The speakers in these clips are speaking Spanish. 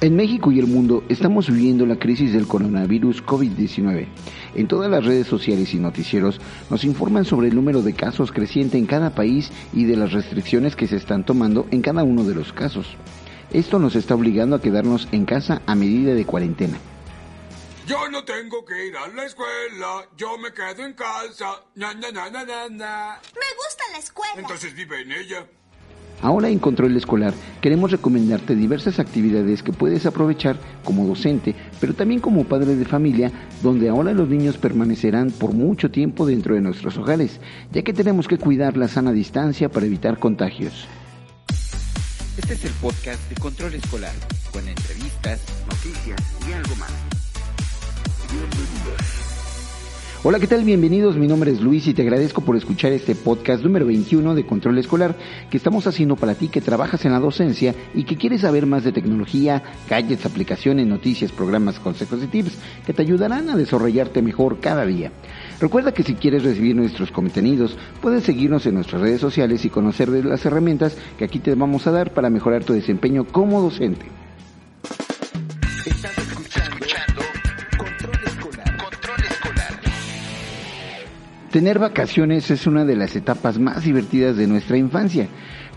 En México y el mundo estamos viviendo la crisis del coronavirus COVID-19. En todas las redes sociales y noticieros nos informan sobre el número de casos creciente en cada país y de las restricciones que se están tomando en cada uno de los casos. Esto nos está obligando a quedarnos en casa a medida de cuarentena. Yo no tengo que ir a la escuela, yo me quedo en casa. Na, na, na, na, na, na. Me gusta la escuela. Entonces vive en ella. Ahora en Control Escolar queremos recomendarte diversas actividades que puedes aprovechar como docente, pero también como padre de familia, donde ahora los niños permanecerán por mucho tiempo dentro de nuestros hogares, ya que tenemos que cuidar la sana distancia para evitar contagios. Este es el podcast de Control Escolar, con entrevistas, noticias y algo más. Hola, ¿qué tal? Bienvenidos, mi nombre es Luis y te agradezco por escuchar este podcast número 21 de Control Escolar que estamos haciendo para ti que trabajas en la docencia y que quieres saber más de tecnología, gadgets, aplicaciones, noticias, programas, consejos y tips que te ayudarán a desarrollarte mejor cada día. Recuerda que si quieres recibir nuestros contenidos, puedes seguirnos en nuestras redes sociales y conocer de las herramientas que aquí te vamos a dar para mejorar tu desempeño como docente. Tener vacaciones es una de las etapas más divertidas de nuestra infancia,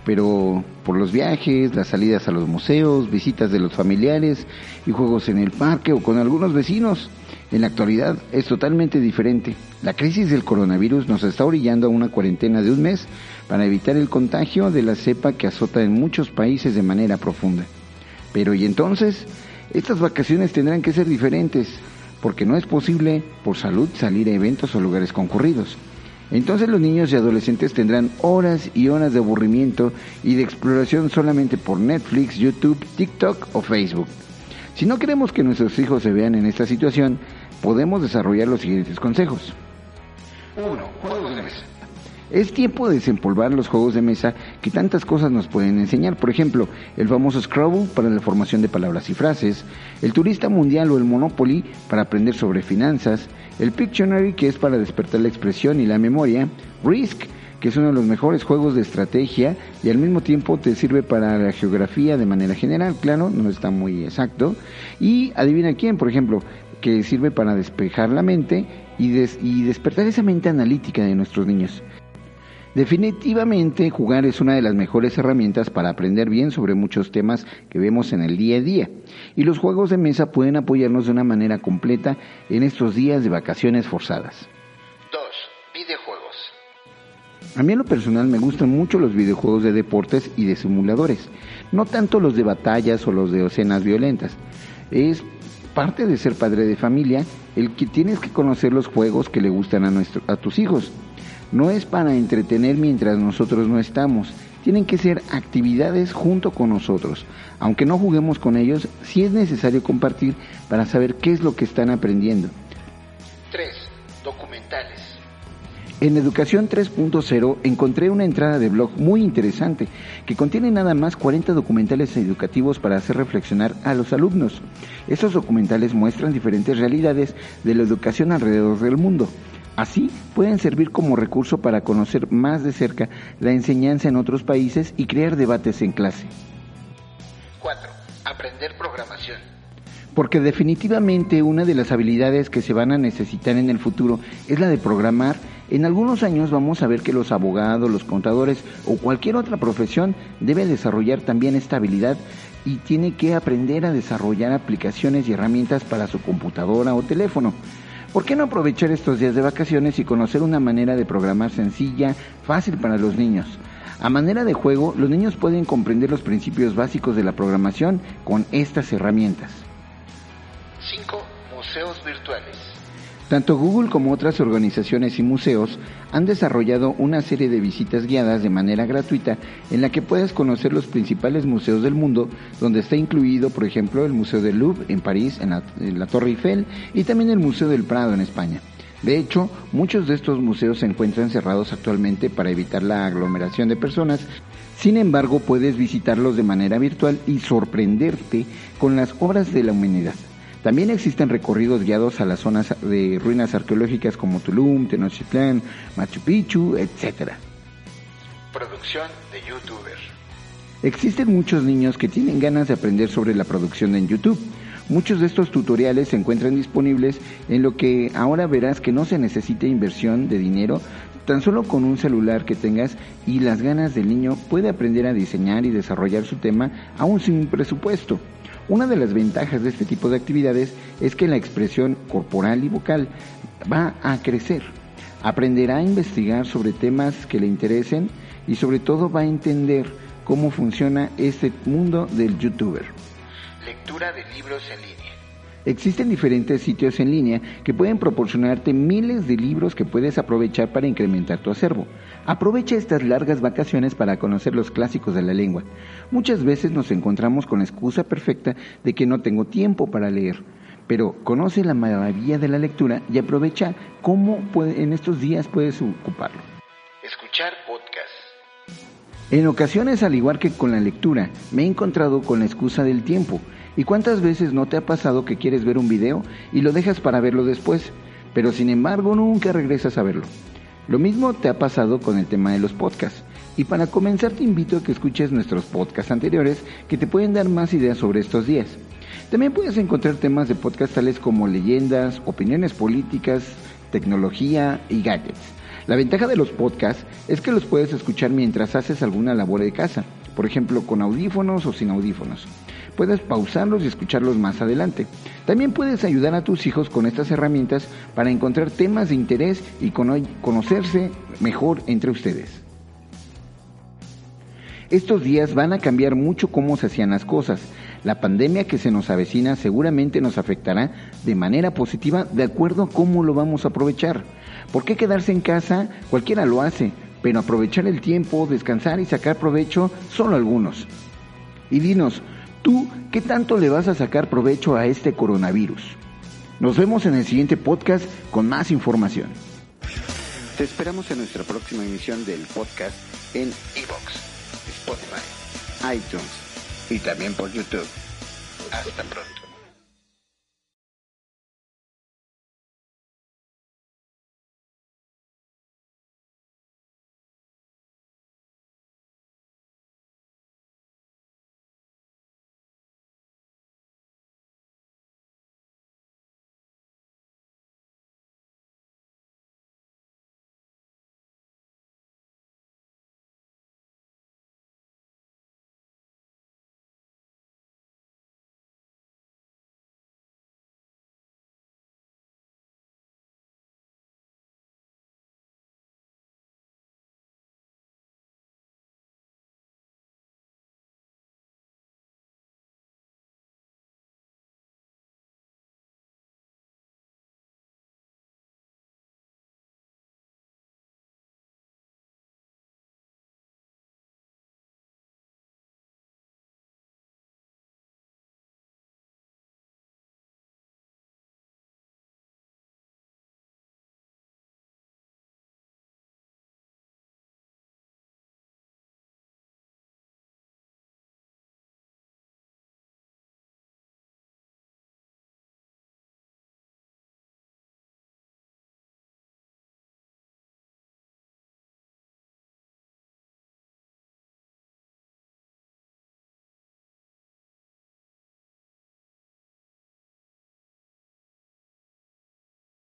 pero por los viajes, las salidas a los museos, visitas de los familiares y juegos en el parque o con algunos vecinos, en la actualidad es totalmente diferente. La crisis del coronavirus nos está orillando a una cuarentena de un mes para evitar el contagio de la cepa que azota en muchos países de manera profunda. Pero ¿y entonces? Estas vacaciones tendrán que ser diferentes, porque no es posible por salud salir a eventos o lugares concurridos. Entonces los niños y adolescentes tendrán horas y horas de aburrimiento y de exploración solamente por Netflix, YouTube, TikTok o Facebook. Si no queremos que nuestros hijos se vean en esta situación, podemos desarrollar los siguientes consejos. 1. Juegos de mesa. Es tiempo de desempolvar los juegos de mesa que tantas cosas nos pueden enseñar. Por ejemplo, el famoso Scrabble para la formación de palabras y frases, el turista mundial o el Monopoly para aprender sobre finanzas, el Pictionary que es para despertar la expresión y la memoria, Risk que es uno de los mejores juegos de estrategia y al mismo tiempo te sirve para la geografía de manera general, claro, no está muy exacto. Y adivina quién, por ejemplo, que sirve para despejar la mente y, des- y despertar esa mente analítica de nuestros niños. Definitivamente jugar es una de las mejores herramientas para aprender bien sobre muchos temas que vemos en el día a día. Y los juegos de mesa pueden apoyarnos de una manera completa en estos días de vacaciones forzadas. 2. Videojuegos. A mí en lo personal me gustan mucho los videojuegos de deportes y de simuladores, no tanto los de batallas o los de escenas violentas. Es parte de ser padre de familia el que tienes que conocer los juegos que le gustan a, nuestro, a tus hijos. No es para entretener mientras nosotros no estamos, tienen que ser actividades junto con nosotros. Aunque no juguemos con ellos, sí es necesario compartir para saber qué es lo que están aprendiendo. 3. Documentales. En Educación 3.0 encontré una entrada de blog muy interesante que contiene nada más 40 documentales educativos para hacer reflexionar a los alumnos. Estos documentales muestran diferentes realidades de la educación alrededor del mundo. Así pueden servir como recurso para conocer más de cerca la enseñanza en otros países y crear debates en clase. 4. Aprender programación. Porque definitivamente una de las habilidades que se van a necesitar en el futuro es la de programar. En algunos años vamos a ver que los abogados, los contadores o cualquier otra profesión debe desarrollar también esta habilidad y tiene que aprender a desarrollar aplicaciones y herramientas para su computadora o teléfono. ¿Por qué no aprovechar estos días de vacaciones y conocer una manera de programar sencilla, fácil para los niños? A manera de juego, los niños pueden comprender los principios básicos de la programación con estas herramientas. 5. Museos virtuales. Tanto Google como otras organizaciones y museos han desarrollado una serie de visitas guiadas de manera gratuita en la que puedes conocer los principales museos del mundo, donde está incluido, por ejemplo, el Museo del Louvre en París, en la, en la Torre Eiffel, y también el Museo del Prado en España. De hecho, muchos de estos museos se encuentran cerrados actualmente para evitar la aglomeración de personas. Sin embargo, puedes visitarlos de manera virtual y sorprenderte con las obras de la humanidad. También existen recorridos guiados a las zonas de ruinas arqueológicas como Tulum, Tenochtitlán, Machu Picchu, etc. Producción de youtuber. Existen muchos niños que tienen ganas de aprender sobre la producción en YouTube. Muchos de estos tutoriales se encuentran disponibles en lo que ahora verás que no se necesita inversión de dinero, tan solo con un celular que tengas y las ganas del niño puede aprender a diseñar y desarrollar su tema aún sin presupuesto. Una de las ventajas de este tipo de actividades es que la expresión corporal y vocal va a crecer. Aprenderá a investigar sobre temas que le interesen y sobre todo va a entender cómo funciona este mundo del youtuber. Lectura de libros en línea. Existen diferentes sitios en línea que pueden proporcionarte miles de libros que puedes aprovechar para incrementar tu acervo. Aprovecha estas largas vacaciones para conocer los clásicos de la lengua. Muchas veces nos encontramos con la excusa perfecta de que no tengo tiempo para leer. Pero conoce la maravilla de la lectura y aprovecha cómo en estos días puedes ocuparlo. Escuchar podcast. En ocasiones, al igual que con la lectura, me he encontrado con la excusa del tiempo. ¿Y cuántas veces no te ha pasado que quieres ver un video y lo dejas para verlo después, pero sin embargo nunca regresas a verlo? Lo mismo te ha pasado con el tema de los podcasts. Y para comenzar te invito a que escuches nuestros podcasts anteriores que te pueden dar más ideas sobre estos días. También puedes encontrar temas de podcast tales como leyendas, opiniones políticas, tecnología y gadgets. La ventaja de los podcasts es que los puedes escuchar mientras haces alguna labor de casa, por ejemplo con audífonos o sin audífonos. Puedes pausarlos y escucharlos más adelante. También puedes ayudar a tus hijos con estas herramientas para encontrar temas de interés y cono- conocerse mejor entre ustedes. Estos días van a cambiar mucho cómo se hacían las cosas. La pandemia que se nos avecina seguramente nos afectará de manera positiva de acuerdo a cómo lo vamos a aprovechar. ¿Por qué quedarse en casa? Cualquiera lo hace, pero aprovechar el tiempo, descansar y sacar provecho, solo algunos. Y dinos, ¿tú qué tanto le vas a sacar provecho a este coronavirus? Nos vemos en el siguiente podcast con más información. Te esperamos en nuestra próxima emisión del podcast en Evox, Spotify, iTunes y también por YouTube. Hasta pronto.